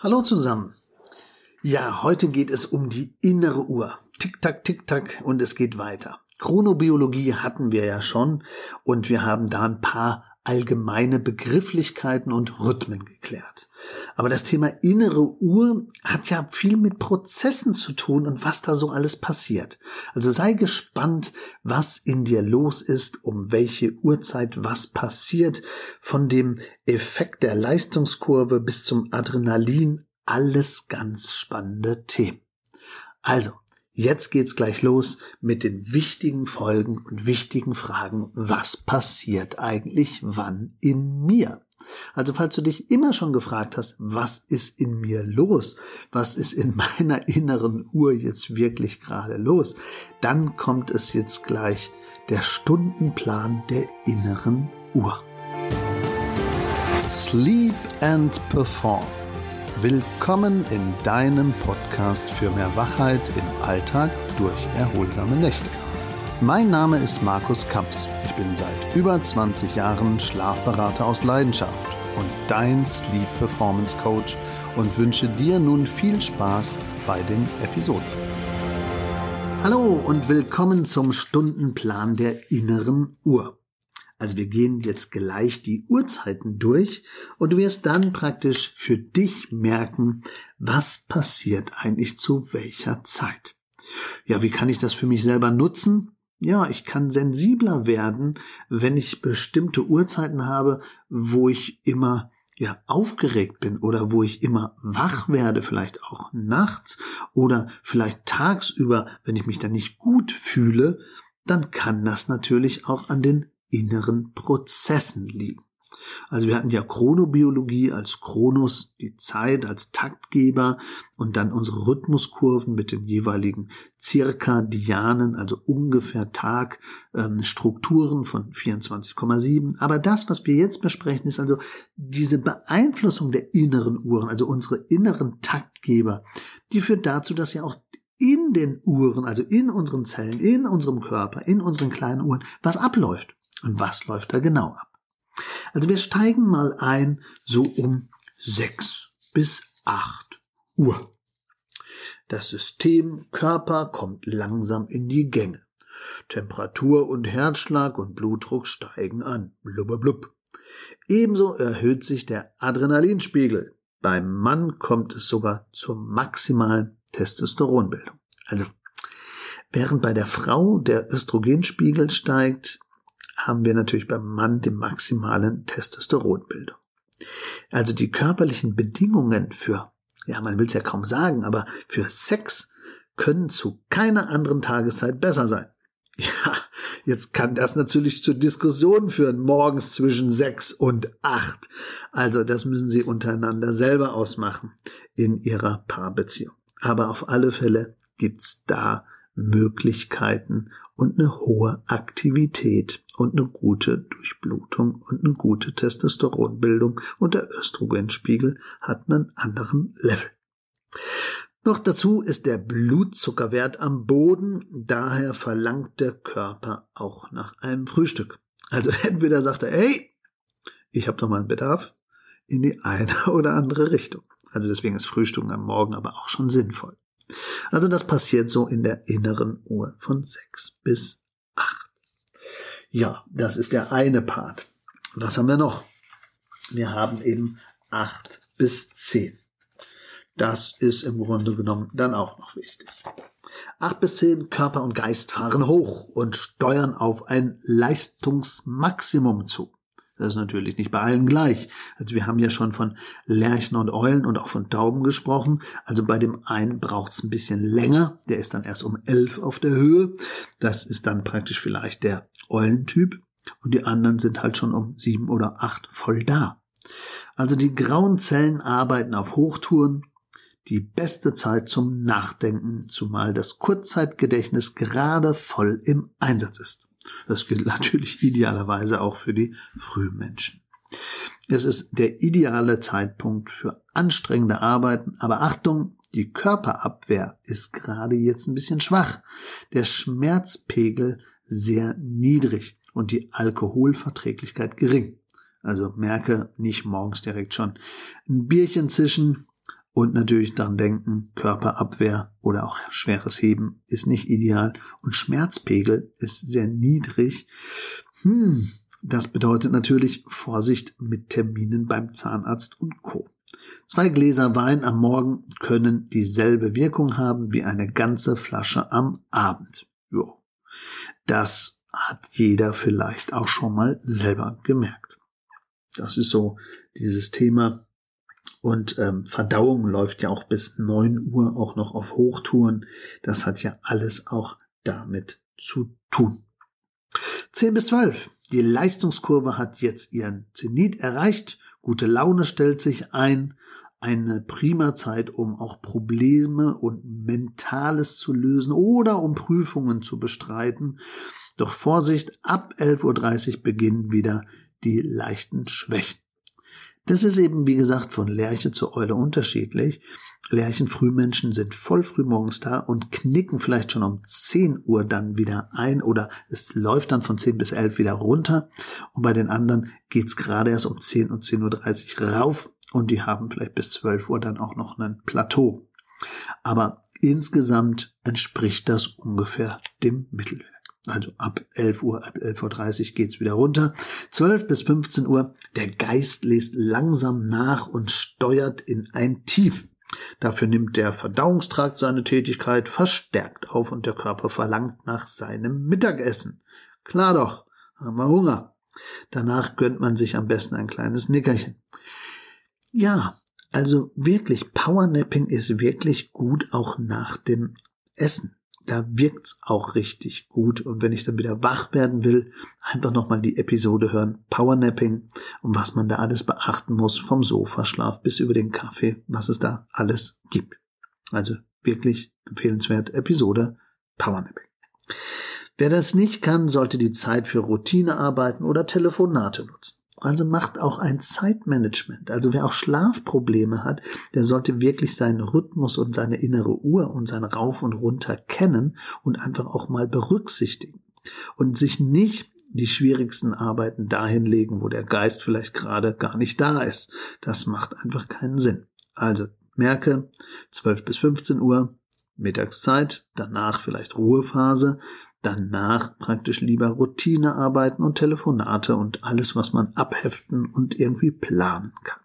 Hallo zusammen. Ja, heute geht es um die innere Uhr. Tick-Tack, Tick-Tack und es geht weiter. Chronobiologie hatten wir ja schon und wir haben da ein paar allgemeine Begrifflichkeiten und Rhythmen geklärt. Aber das Thema innere Uhr hat ja viel mit Prozessen zu tun und was da so alles passiert. Also sei gespannt, was in dir los ist, um welche Uhrzeit was passiert, von dem Effekt der Leistungskurve bis zum Adrenalin, alles ganz spannende Themen. Also, Jetzt geht's gleich los mit den wichtigen Folgen und wichtigen Fragen. Was passiert eigentlich wann in mir? Also falls du dich immer schon gefragt hast, was ist in mir los? Was ist in meiner inneren Uhr jetzt wirklich gerade los? Dann kommt es jetzt gleich der Stundenplan der inneren Uhr. Sleep and Perform Willkommen in deinem Podcast für mehr Wachheit im Alltag durch erholsame Nächte. Mein Name ist Markus Kamps. Ich bin seit über 20 Jahren Schlafberater aus Leidenschaft und dein Sleep Performance Coach und wünsche dir nun viel Spaß bei den Episoden. Hallo und willkommen zum Stundenplan der inneren Uhr. Also wir gehen jetzt gleich die Uhrzeiten durch und du wirst dann praktisch für dich merken, was passiert eigentlich zu welcher Zeit. Ja, wie kann ich das für mich selber nutzen? Ja, ich kann sensibler werden, wenn ich bestimmte Uhrzeiten habe, wo ich immer ja aufgeregt bin oder wo ich immer wach werde, vielleicht auch nachts oder vielleicht tagsüber, wenn ich mich dann nicht gut fühle, dann kann das natürlich auch an den inneren Prozessen liegen. Also wir hatten ja Chronobiologie als Chronos, die Zeit als Taktgeber und dann unsere Rhythmuskurven mit den jeweiligen Zirkadianen, also ungefähr Tagstrukturen ähm, von 24,7. Aber das, was wir jetzt besprechen, ist also diese Beeinflussung der inneren Uhren, also unsere inneren Taktgeber, die führt dazu, dass ja auch in den Uhren, also in unseren Zellen, in unserem Körper, in unseren kleinen Uhren, was abläuft. Und was läuft da genau ab? Also wir steigen mal ein so um sechs bis acht Uhr. Das System Körper kommt langsam in die Gänge. Temperatur und Herzschlag und Blutdruck steigen an. Blubberblub. Ebenso erhöht sich der Adrenalinspiegel. Beim Mann kommt es sogar zur maximalen Testosteronbildung. Also, während bei der Frau der Östrogenspiegel steigt, haben wir natürlich beim Mann die maximalen Testosteronbildung. Also die körperlichen Bedingungen für, ja, man will es ja kaum sagen, aber für Sex können zu keiner anderen Tageszeit besser sein. Ja, jetzt kann das natürlich zu Diskussionen führen, morgens zwischen sechs und acht. Also das müssen Sie untereinander selber ausmachen in Ihrer Paarbeziehung. Aber auf alle Fälle gibt's da Möglichkeiten und eine hohe Aktivität und eine gute Durchblutung und eine gute Testosteronbildung und der Östrogenspiegel hat einen anderen Level. Noch dazu ist der Blutzuckerwert am Boden, daher verlangt der Körper auch nach einem Frühstück. Also entweder sagt er, hey, ich habe doch mal einen Bedarf in die eine oder andere Richtung. Also deswegen ist Frühstück am Morgen aber auch schon sinnvoll. Also das passiert so in der inneren Uhr von sechs bis acht. Ja, das ist der eine Part. Was haben wir noch? Wir haben eben acht bis zehn. Das ist im Grunde genommen dann auch noch wichtig. Acht bis zehn Körper und Geist fahren hoch und steuern auf ein Leistungsmaximum zu. Das ist natürlich nicht bei allen gleich. Also wir haben ja schon von Lerchen und Eulen und auch von Tauben gesprochen. Also bei dem einen braucht es ein bisschen länger. Der ist dann erst um elf auf der Höhe. Das ist dann praktisch vielleicht der Eulentyp. Und die anderen sind halt schon um sieben oder acht voll da. Also die grauen Zellen arbeiten auf Hochtouren. Die beste Zeit zum Nachdenken, zumal das Kurzzeitgedächtnis gerade voll im Einsatz ist. Das gilt natürlich idealerweise auch für die Frühmenschen. Es ist der ideale Zeitpunkt für anstrengende Arbeiten, aber Achtung, die Körperabwehr ist gerade jetzt ein bisschen schwach, der Schmerzpegel sehr niedrig und die Alkoholverträglichkeit gering. Also merke nicht morgens direkt schon ein Bierchen zischen Und natürlich dann denken, Körperabwehr oder auch schweres Heben ist nicht ideal und Schmerzpegel ist sehr niedrig. Hm, das bedeutet natürlich Vorsicht mit Terminen beim Zahnarzt und Co. Zwei Gläser Wein am Morgen können dieselbe Wirkung haben wie eine ganze Flasche am Abend. Jo. Das hat jeder vielleicht auch schon mal selber gemerkt. Das ist so dieses Thema. Und ähm, Verdauung läuft ja auch bis neun Uhr auch noch auf Hochtouren. Das hat ja alles auch damit zu tun. Zehn bis zwölf. Die Leistungskurve hat jetzt ihren Zenit erreicht. Gute Laune stellt sich ein. Eine prima Zeit, um auch Probleme und Mentales zu lösen oder um Prüfungen zu bestreiten. Doch Vorsicht, ab 11.30 Uhr beginnen wieder die leichten Schwächen. Das ist eben, wie gesagt, von Lerche zu Eule unterschiedlich. Lerchenfrühmenschen sind voll frühmorgens da und knicken vielleicht schon um 10 Uhr dann wieder ein oder es läuft dann von 10 bis 11 wieder runter. Und bei den anderen geht's gerade erst um 10 und 10.30 Uhr rauf und die haben vielleicht bis 12 Uhr dann auch noch ein Plateau. Aber insgesamt entspricht das ungefähr dem Mittelwert. Also ab 11 Uhr, ab 11.30 Uhr geht's wieder runter. 12 bis 15 Uhr, der Geist lässt langsam nach und steuert in ein Tief. Dafür nimmt der Verdauungstrakt seine Tätigkeit verstärkt auf und der Körper verlangt nach seinem Mittagessen. Klar doch, haben wir Hunger. Danach gönnt man sich am besten ein kleines Nickerchen. Ja, also wirklich, Powernapping ist wirklich gut auch nach dem Essen da wirkt's auch richtig gut. Und wenn ich dann wieder wach werden will, einfach nochmal die Episode hören, Powernapping und was man da alles beachten muss, vom Sofaschlaf bis über den Kaffee, was es da alles gibt. Also wirklich empfehlenswert Episode Powernapping. Wer das nicht kann, sollte die Zeit für Routinearbeiten oder Telefonate nutzen. Also macht auch ein Zeitmanagement. Also wer auch Schlafprobleme hat, der sollte wirklich seinen Rhythmus und seine innere Uhr und sein Rauf und Runter kennen und einfach auch mal berücksichtigen. Und sich nicht die schwierigsten Arbeiten dahin legen, wo der Geist vielleicht gerade gar nicht da ist. Das macht einfach keinen Sinn. Also merke 12 bis 15 Uhr Mittagszeit, danach vielleicht Ruhephase, danach praktisch lieber Routinearbeiten und Telefonate und alles, was man abheften und irgendwie planen kann.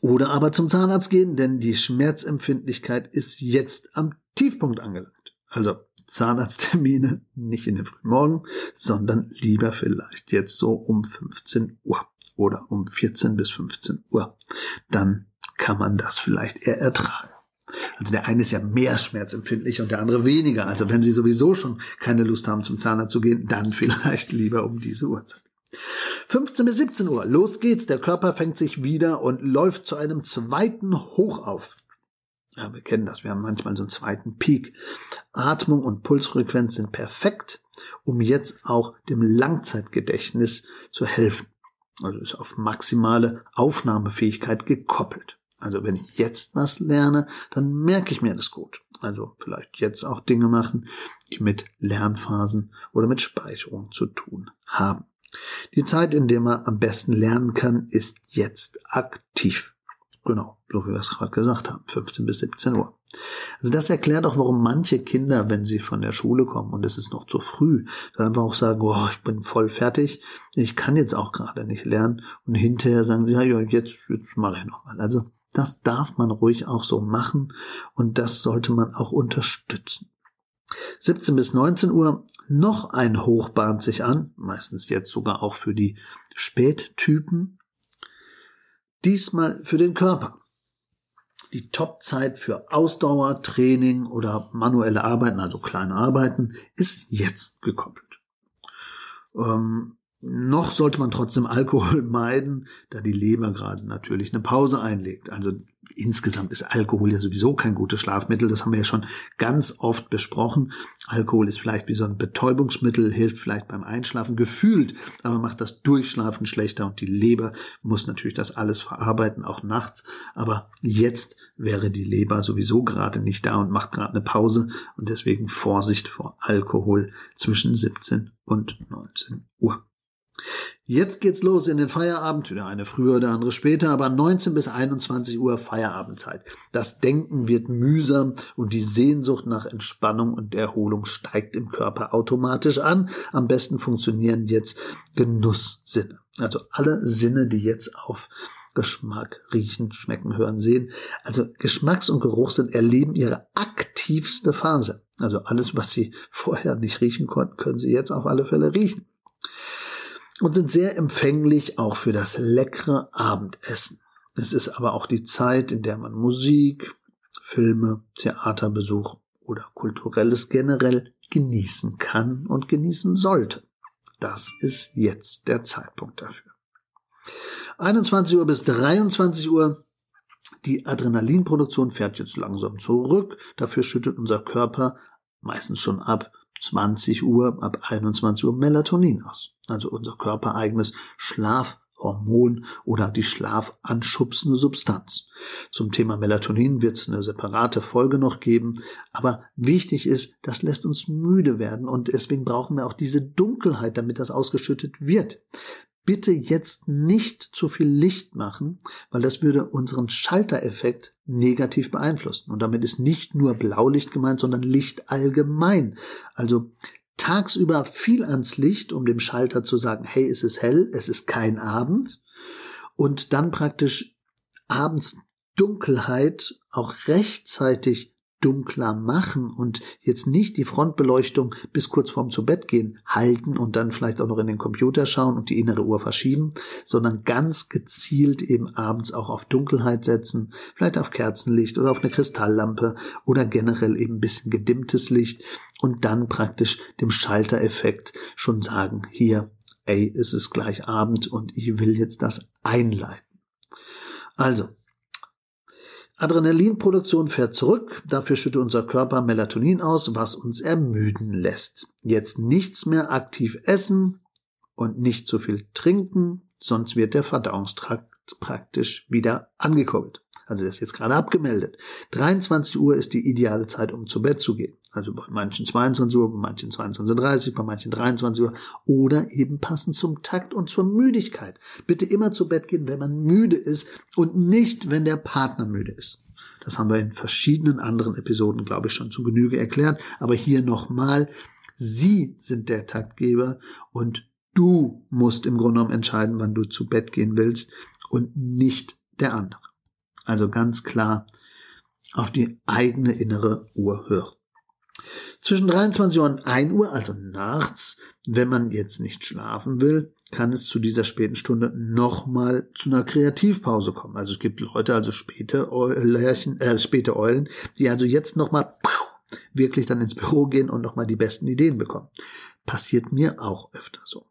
Oder aber zum Zahnarzt gehen, denn die Schmerzempfindlichkeit ist jetzt am Tiefpunkt angelangt. Also Zahnarzttermine nicht in den frühen Morgen, sondern lieber vielleicht jetzt so um 15 Uhr oder um 14 bis 15 Uhr. Dann kann man das vielleicht eher ertragen. Also der eine ist ja mehr schmerzempfindlich und der andere weniger. Also wenn Sie sowieso schon keine Lust haben, zum Zahnarzt zu gehen, dann vielleicht lieber um diese Uhrzeit. 15 bis 17 Uhr, los geht's. Der Körper fängt sich wieder und läuft zu einem zweiten Hoch auf. Ja, wir kennen das. Wir haben manchmal so einen zweiten Peak. Atmung und Pulsfrequenz sind perfekt, um jetzt auch dem Langzeitgedächtnis zu helfen. Also ist auf maximale Aufnahmefähigkeit gekoppelt. Also wenn ich jetzt was lerne, dann merke ich mir das gut. Also vielleicht jetzt auch Dinge machen, die mit Lernphasen oder mit Speicherung zu tun haben. Die Zeit, in der man am besten lernen kann, ist jetzt aktiv. Genau, so wie wir es gerade gesagt haben, 15 bis 17 Uhr. Also das erklärt auch, warum manche Kinder, wenn sie von der Schule kommen und es ist noch zu früh, dann einfach auch sagen, oh, ich bin voll fertig, ich kann jetzt auch gerade nicht lernen und hinterher sagen sie, ja, jetzt, jetzt mache ich noch mal. Also das darf man ruhig auch so machen und das sollte man auch unterstützen. 17 bis 19 Uhr noch ein Hoch bahnt sich an, meistens jetzt sogar auch für die Spättypen. Diesmal für den Körper. Die Topzeit für Ausdauer, Training oder manuelle Arbeiten, also kleine Arbeiten, ist jetzt gekoppelt. Ähm, noch sollte man trotzdem Alkohol meiden, da die Leber gerade natürlich eine Pause einlegt. Also insgesamt ist Alkohol ja sowieso kein gutes Schlafmittel. Das haben wir ja schon ganz oft besprochen. Alkohol ist vielleicht wie so ein Betäubungsmittel, hilft vielleicht beim Einschlafen gefühlt, aber macht das Durchschlafen schlechter und die Leber muss natürlich das alles verarbeiten, auch nachts. Aber jetzt wäre die Leber sowieso gerade nicht da und macht gerade eine Pause und deswegen Vorsicht vor Alkohol zwischen 17 und 19 Uhr. Jetzt geht's los in den Feierabend, der eine früher, der andere später, aber 19 bis 21 Uhr Feierabendzeit. Das Denken wird mühsam und die Sehnsucht nach Entspannung und Erholung steigt im Körper automatisch an. Am besten funktionieren jetzt Genusssinne. Also alle Sinne, die jetzt auf Geschmack, Riechen, Schmecken, Hören, Sehen. Also Geschmacks- und Geruchssinn erleben ihre aktivste Phase. Also alles, was sie vorher nicht riechen konnten, können sie jetzt auf alle Fälle riechen und sind sehr empfänglich auch für das leckere Abendessen. Es ist aber auch die Zeit, in der man Musik, Filme, Theaterbesuch oder kulturelles generell genießen kann und genießen sollte. Das ist jetzt der Zeitpunkt dafür. 21 Uhr bis 23 Uhr. Die Adrenalinproduktion fährt jetzt langsam zurück. Dafür schüttet unser Körper meistens schon ab 20 Uhr, ab 21 Uhr Melatonin aus. Also unser körpereigenes Schlafhormon oder die schlafanschubsende Substanz. Zum Thema Melatonin wird es eine separate Folge noch geben, aber wichtig ist, das lässt uns müde werden und deswegen brauchen wir auch diese Dunkelheit, damit das ausgeschüttet wird bitte jetzt nicht zu viel Licht machen, weil das würde unseren Schaltereffekt negativ beeinflussen. Und damit ist nicht nur Blaulicht gemeint, sondern Licht allgemein. Also tagsüber viel ans Licht, um dem Schalter zu sagen, hey, es ist hell, es ist kein Abend. Und dann praktisch abends Dunkelheit auch rechtzeitig dunkler machen und jetzt nicht die Frontbeleuchtung bis kurz vorm zu Bett gehen halten und dann vielleicht auch noch in den Computer schauen und die innere Uhr verschieben, sondern ganz gezielt eben abends auch auf Dunkelheit setzen, vielleicht auf Kerzenlicht oder auf eine Kristalllampe oder generell eben ein bisschen gedimmtes Licht und dann praktisch dem Schaltereffekt schon sagen, hier, ey, es ist gleich Abend und ich will jetzt das einleiten. Also, Adrenalinproduktion fährt zurück, dafür schüttet unser Körper Melatonin aus, was uns ermüden lässt. Jetzt nichts mehr aktiv essen und nicht zu viel trinken, sonst wird der Verdauungstrakt praktisch wieder angekurbelt. Also das ist jetzt gerade abgemeldet. 23 Uhr ist die ideale Zeit, um zu Bett zu gehen. Also bei manchen 22 Uhr, bei manchen 22.30 Uhr, bei manchen 23 Uhr oder eben passend zum Takt und zur Müdigkeit. Bitte immer zu Bett gehen, wenn man müde ist und nicht, wenn der Partner müde ist. Das haben wir in verschiedenen anderen Episoden, glaube ich, schon zu Genüge erklärt. Aber hier nochmal, Sie sind der Taktgeber und du musst im Grunde genommen entscheiden, wann du zu Bett gehen willst und nicht der andere. Also ganz klar auf die eigene innere Uhr hören. Zwischen 23 Uhr und 1 Uhr, also nachts, wenn man jetzt nicht schlafen will, kann es zu dieser späten Stunde nochmal zu einer Kreativpause kommen. Also es gibt Leute, also späte Eulen, äh, späte Eulen, die also jetzt nochmal wirklich dann ins Büro gehen und nochmal die besten Ideen bekommen. Passiert mir auch öfter so.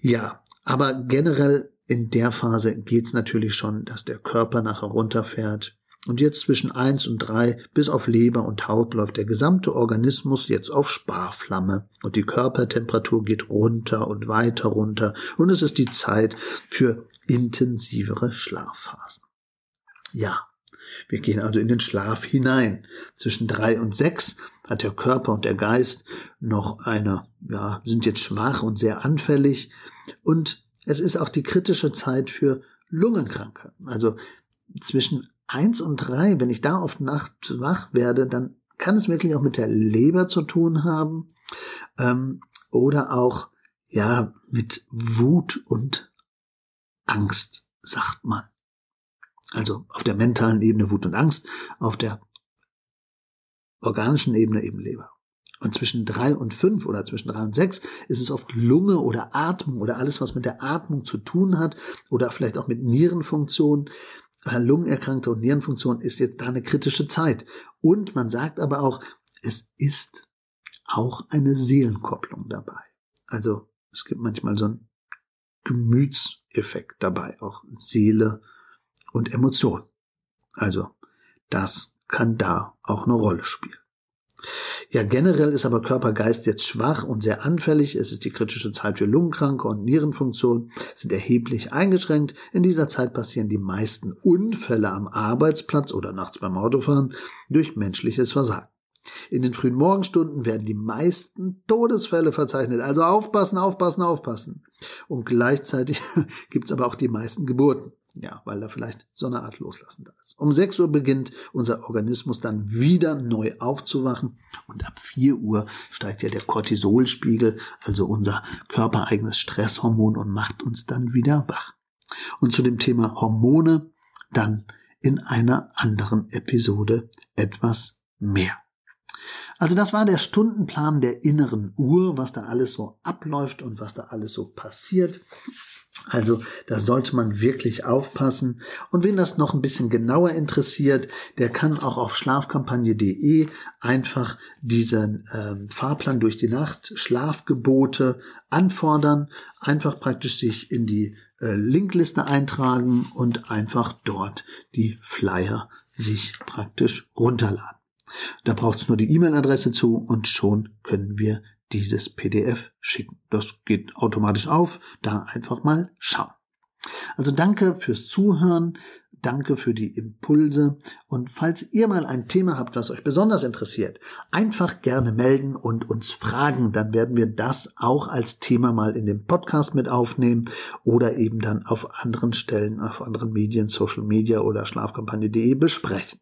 Ja, aber generell in der Phase geht's natürlich schon, dass der Körper nachher runterfährt. Und jetzt zwischen eins und drei bis auf Leber und Haut läuft der gesamte Organismus jetzt auf Sparflamme und die Körpertemperatur geht runter und weiter runter und es ist die Zeit für intensivere Schlafphasen. Ja, wir gehen also in den Schlaf hinein. Zwischen drei und sechs hat der Körper und der Geist noch eine, ja, sind jetzt schwach und sehr anfällig und es ist auch die kritische Zeit für Lungenkranke. Also zwischen eins und drei, wenn ich da oft nachts wach werde, dann kann es wirklich auch mit der Leber zu tun haben ähm, oder auch ja mit Wut und Angst, sagt man. Also auf der mentalen Ebene Wut und Angst, auf der organischen Ebene eben Leber. Und zwischen drei und fünf oder zwischen drei und sechs ist es oft Lunge oder Atmung oder alles, was mit der Atmung zu tun hat oder vielleicht auch mit Nierenfunktion. Äh, Lungenerkrankte und Nierenfunktion ist jetzt da eine kritische Zeit. Und man sagt aber auch, es ist auch eine Seelenkopplung dabei. Also es gibt manchmal so einen Gemütseffekt dabei, auch Seele und Emotion. Also das kann da auch eine Rolle spielen. Ja, generell ist aber Körper-Geist jetzt schwach und sehr anfällig. Es ist die kritische Zeit für Lungenkranke und Nierenfunktionen sind erheblich eingeschränkt. In dieser Zeit passieren die meisten Unfälle am Arbeitsplatz oder nachts beim Autofahren durch menschliches Versagen. In den frühen Morgenstunden werden die meisten Todesfälle verzeichnet. Also aufpassen, aufpassen, aufpassen. Und gleichzeitig gibt's aber auch die meisten Geburten. Ja, weil da vielleicht so eine Art Loslassen da ist. Um 6 Uhr beginnt unser Organismus dann wieder neu aufzuwachen und ab 4 Uhr steigt ja der Cortisolspiegel, also unser körpereigenes Stresshormon und macht uns dann wieder wach. Und zu dem Thema Hormone dann in einer anderen Episode etwas mehr. Also das war der Stundenplan der inneren Uhr, was da alles so abläuft und was da alles so passiert. Also da sollte man wirklich aufpassen. Und wen das noch ein bisschen genauer interessiert, der kann auch auf schlafkampagne.de einfach diesen ähm, Fahrplan durch die Nacht, Schlafgebote anfordern, einfach praktisch sich in die äh, Linkliste eintragen und einfach dort die Flyer sich praktisch runterladen. Da braucht es nur die E-Mail-Adresse zu und schon können wir dieses PDF schicken. Das geht automatisch auf. Da einfach mal schauen. Also danke fürs Zuhören. Danke für die Impulse. Und falls ihr mal ein Thema habt, was euch besonders interessiert, einfach gerne melden und uns fragen. Dann werden wir das auch als Thema mal in dem Podcast mit aufnehmen oder eben dann auf anderen Stellen, auf anderen Medien, Social Media oder schlafkampagne.de besprechen.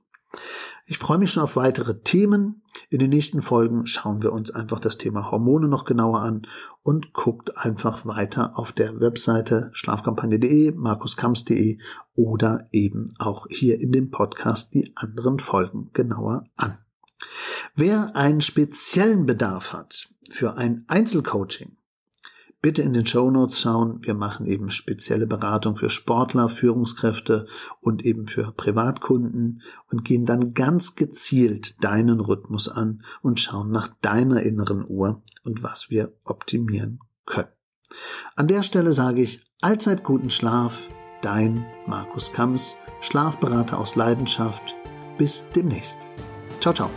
Ich freue mich schon auf weitere Themen. In den nächsten Folgen schauen wir uns einfach das Thema Hormone noch genauer an und guckt einfach weiter auf der Webseite schlafkampagne.de, markuskamps.de oder eben auch hier in dem Podcast die anderen Folgen genauer an. Wer einen speziellen Bedarf hat für ein Einzelcoaching, bitte in den Show Notes schauen. Wir machen eben spezielle Beratung für Sportler, Führungskräfte und eben für Privatkunden und gehen dann ganz gezielt deinen Rhythmus an und schauen nach deiner inneren Uhr und was wir optimieren können. An der Stelle sage ich allzeit guten Schlaf, dein Markus Kams, Schlafberater aus Leidenschaft. Bis demnächst. Ciao, ciao.